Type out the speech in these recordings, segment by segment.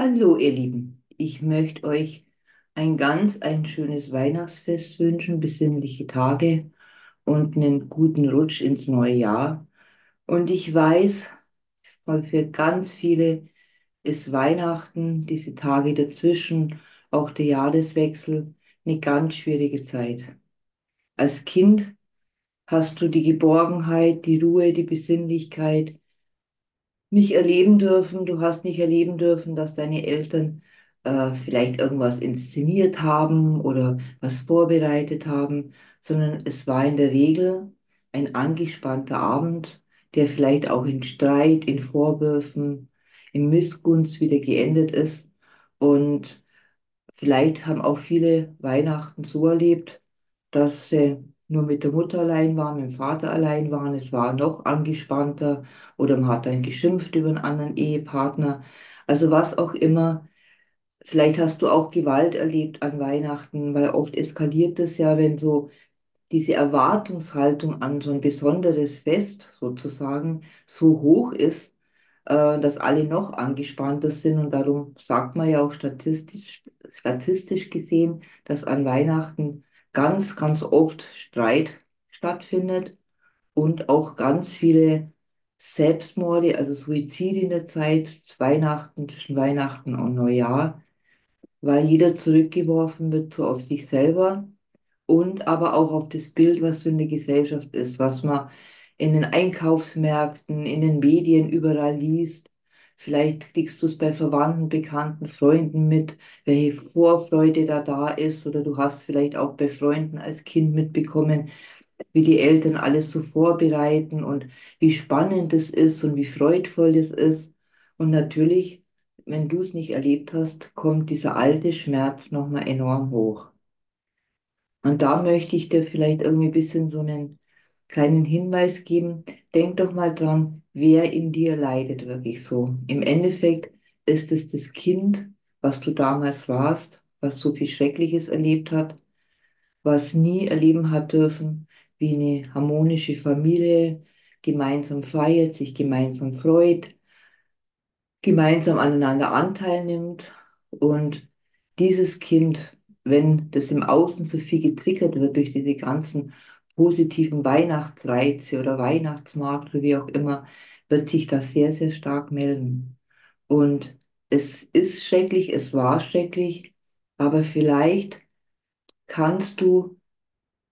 Hallo, ihr Lieben. Ich möchte euch ein ganz ein schönes Weihnachtsfest wünschen, besinnliche Tage und einen guten Rutsch ins neue Jahr. Und ich weiß, für ganz viele ist Weihnachten, diese Tage dazwischen, auch der Jahreswechsel, eine ganz schwierige Zeit. Als Kind hast du die Geborgenheit, die Ruhe, die Besinnlichkeit, nicht erleben dürfen. Du hast nicht erleben dürfen, dass deine Eltern äh, vielleicht irgendwas inszeniert haben oder was vorbereitet haben, sondern es war in der Regel ein angespannter Abend, der vielleicht auch in Streit, in Vorwürfen, in Missgunst wieder geendet ist. Und Vielleicht haben auch viele Weihnachten so erlebt, dass sie nur mit der Mutter allein waren, mit dem Vater allein waren. Es war noch angespannter oder man hat dann geschimpft über einen anderen Ehepartner. Also was auch immer. Vielleicht hast du auch Gewalt erlebt an Weihnachten, weil oft eskaliert es ja, wenn so diese Erwartungshaltung an so ein besonderes Fest sozusagen so hoch ist, äh, dass alle noch angespannter sind. Und darum sagt man ja auch statistisch, statistisch gesehen, dass an Weihnachten ganz, ganz oft Streit stattfindet und auch ganz viele Selbstmorde, also Suizide in der Zeit, Weihnachten, zwischen Weihnachten und Neujahr, weil jeder zurückgeworfen wird so auf sich selber und aber auch auf das Bild, was so in der Gesellschaft ist, was man in den Einkaufsmärkten, in den Medien überall liest. Vielleicht kriegst du es bei Verwandten, Bekannten, Freunden mit, welche Vorfreude da da ist. Oder du hast vielleicht auch bei Freunden als Kind mitbekommen, wie die Eltern alles so vorbereiten und wie spannend es ist und wie freudvoll es ist. Und natürlich, wenn du es nicht erlebt hast, kommt dieser alte Schmerz nochmal enorm hoch. Und da möchte ich dir vielleicht irgendwie ein bisschen so einen kleinen Hinweis geben. Denk doch mal dran, wer in dir leidet wirklich so. Im Endeffekt ist es das Kind, was du damals warst, was so viel Schreckliches erlebt hat, was nie erleben hat dürfen, wie eine harmonische Familie gemeinsam feiert, sich gemeinsam freut, gemeinsam aneinander Anteil nimmt. Und dieses Kind, wenn das im Außen so viel getriggert wird durch diese ganzen positiven Weihnachtsreize oder Weihnachtsmarkt oder wie auch immer, wird sich das sehr, sehr stark melden. Und es ist schrecklich, es war schrecklich, aber vielleicht kannst du,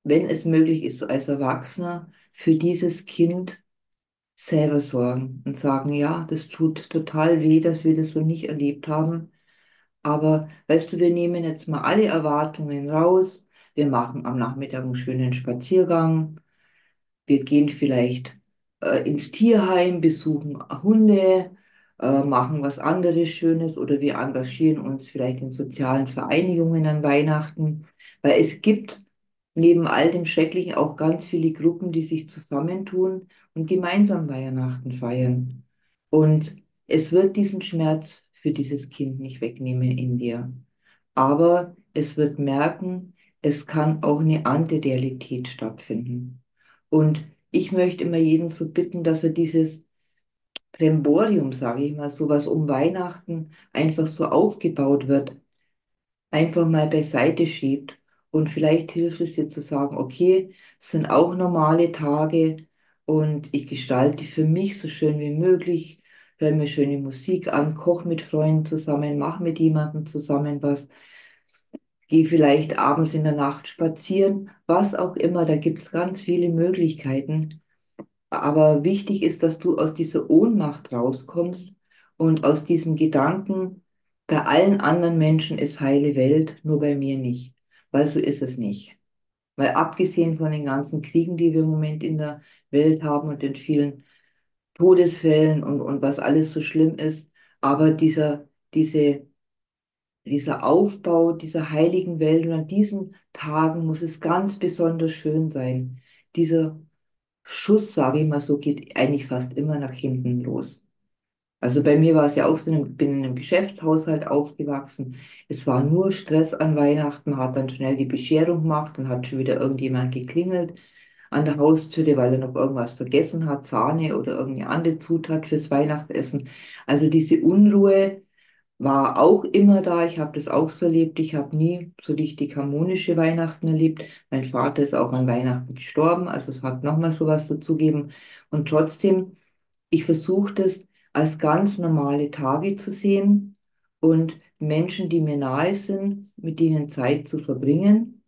wenn es möglich ist, als Erwachsener für dieses Kind selber sorgen und sagen, ja, das tut total weh, dass wir das so nicht erlebt haben. Aber weißt du, wir nehmen jetzt mal alle Erwartungen raus. Wir machen am Nachmittag einen schönen Spaziergang. Wir gehen vielleicht äh, ins Tierheim, besuchen Hunde, äh, machen was anderes Schönes oder wir engagieren uns vielleicht in sozialen Vereinigungen an Weihnachten. Weil es gibt neben all dem Schrecklichen auch ganz viele Gruppen, die sich zusammentun und gemeinsam Weihnachten feiern. Und es wird diesen Schmerz für dieses Kind nicht wegnehmen in dir. Aber es wird merken, es kann auch eine Antirealität stattfinden. Und ich möchte immer jeden so bitten, dass er dieses Bremborium, sage ich mal, so was um Weihnachten einfach so aufgebaut wird, einfach mal beiseite schiebt. Und vielleicht hilft es dir zu sagen, okay, es sind auch normale Tage und ich gestalte für mich so schön wie möglich, höre mir schöne Musik an, koche mit Freunden zusammen, mache mit jemandem zusammen was, gehe vielleicht abends in der Nacht spazieren, was auch immer, da gibt es ganz viele Möglichkeiten. Aber wichtig ist, dass du aus dieser Ohnmacht rauskommst und aus diesem Gedanken, bei allen anderen Menschen ist heile Welt, nur bei mir nicht. Weil so ist es nicht. Weil abgesehen von den ganzen Kriegen, die wir im Moment in der Welt haben und den vielen Todesfällen und, und was alles so schlimm ist, aber dieser, diese, dieser Aufbau dieser heiligen Welt und an diesen Tagen muss es ganz besonders schön sein. Dieser Schuss, sage ich mal so, geht eigentlich fast immer nach hinten los. Also bei mir war es ja auch so, ich bin in einem Geschäftshaushalt aufgewachsen. Es war nur Stress an Weihnachten. Man hat dann schnell die Bescherung gemacht und hat schon wieder irgendjemand geklingelt an der Haustüre, weil er noch irgendwas vergessen hat, Sahne oder irgendeine andere Zutat fürs Weihnachtsessen. Also diese Unruhe war auch immer da. Ich habe das auch so erlebt. Ich habe nie so richtig harmonische Weihnachten erlebt. Mein Vater ist auch an Weihnachten gestorben, also es hat nochmal sowas dazugeben. Und trotzdem, ich versuche das als ganz normale Tage zu sehen und Menschen, die mir nahe sind, mit denen Zeit zu verbringen.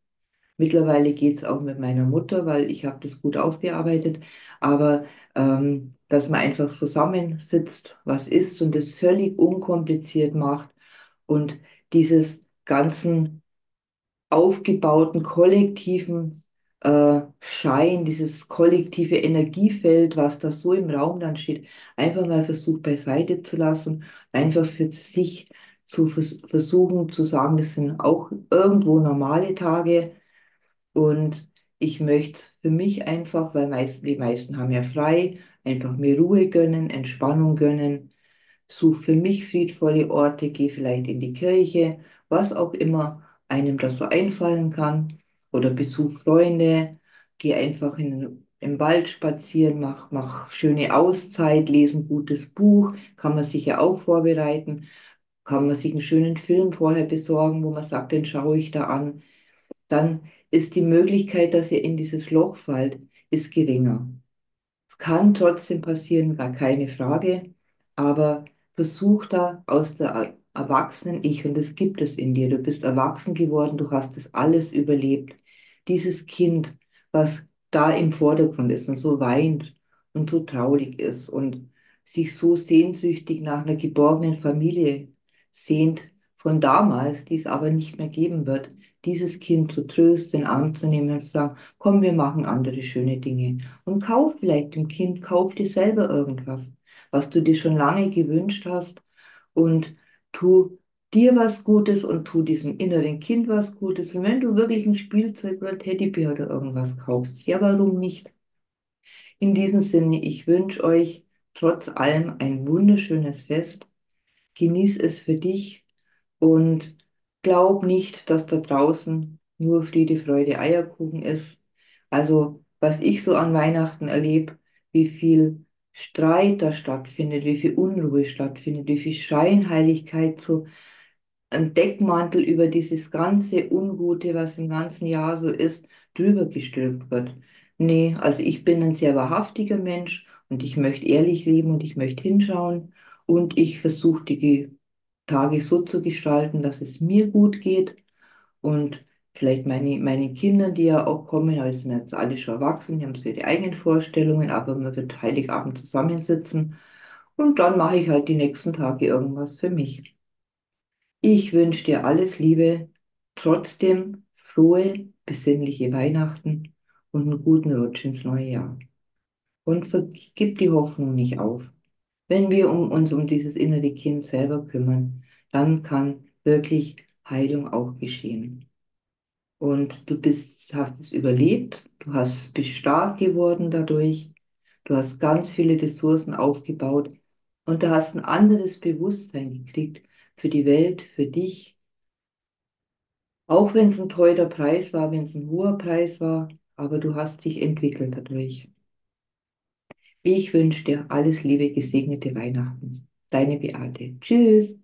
Mittlerweile geht es auch mit meiner Mutter, weil ich habe das gut aufgearbeitet. Aber ähm, dass man einfach zusammensitzt, was isst und das völlig unkompliziert macht und dieses ganzen aufgebauten kollektiven äh, Schein, dieses kollektive Energiefeld, was da so im Raum dann steht, einfach mal versucht beiseite zu lassen, einfach für sich zu vers versuchen zu sagen, das sind auch irgendwo normale Tage und ich möchte für mich einfach, weil meist, die meisten haben ja frei, einfach mir Ruhe gönnen, Entspannung gönnen, suche für mich friedvolle Orte, gehe vielleicht in die Kirche, was auch immer einem das so einfallen kann, oder besuche Freunde, gehe einfach in, im Wald spazieren, mach, mach schöne Auszeit, lese ein gutes Buch, kann man sich ja auch vorbereiten, kann man sich einen schönen Film vorher besorgen, wo man sagt, den schaue ich da an dann ist die Möglichkeit, dass ihr in dieses Loch fallt, ist geringer. Es kann trotzdem passieren, gar keine Frage, aber versuch da aus der Erwachsenen-Ich, und das gibt es in dir, du bist erwachsen geworden, du hast das alles überlebt. Dieses Kind, was da im Vordergrund ist und so weint und so traurig ist und sich so sehnsüchtig nach einer geborgenen Familie sehnt von damals, die es aber nicht mehr geben wird, dieses Kind zu trösten, in den Arm zu nehmen und zu sagen, komm, wir machen andere schöne Dinge. Und kauf vielleicht dem Kind, kauf dir selber irgendwas, was du dir schon lange gewünscht hast und tu dir was Gutes und tu diesem inneren Kind was Gutes. Und wenn du wirklich ein Spielzeug oder Teddybär oder irgendwas kaufst, ja, warum nicht? In diesem Sinne, ich wünsche euch trotz allem ein wunderschönes Fest. Genieß es für dich und glaub nicht, dass da draußen nur Friede, Freude, Eierkuchen ist. Also, was ich so an Weihnachten erlebe, wie viel Streit da stattfindet, wie viel Unruhe stattfindet, wie viel Scheinheiligkeit, so ein Deckmantel über dieses ganze Ungute, was im ganzen Jahr so ist, drüber gestülpt wird. Nee, also ich bin ein sehr wahrhaftiger Mensch und ich möchte ehrlich leben und ich möchte hinschauen und ich versuche die Tage so zu gestalten, dass es mir gut geht und vielleicht meine, meine Kinder, die ja auch kommen, also sind jetzt alle schon erwachsen, die haben so ihre eigenen Vorstellungen, aber man wird Heiligabend zusammensitzen und dann mache ich halt die nächsten Tage irgendwas für mich. Ich wünsche dir alles Liebe, trotzdem frohe, besinnliche Weihnachten und einen guten Rutsch ins neue Jahr. Und vergib die Hoffnung nicht auf. Wenn wir um uns um dieses innere Kind selber kümmern, dann kann wirklich Heilung auch geschehen. Und du bist, hast es überlebt, du hast, bist stark geworden dadurch, du hast ganz viele Ressourcen aufgebaut und du hast ein anderes Bewusstsein gekriegt für die Welt, für dich. Auch wenn es ein teurer Preis war, wenn es ein hoher Preis war, aber du hast dich entwickelt dadurch. Ich wünsche dir alles Liebe, gesegnete Weihnachten. Deine Beate. Tschüss.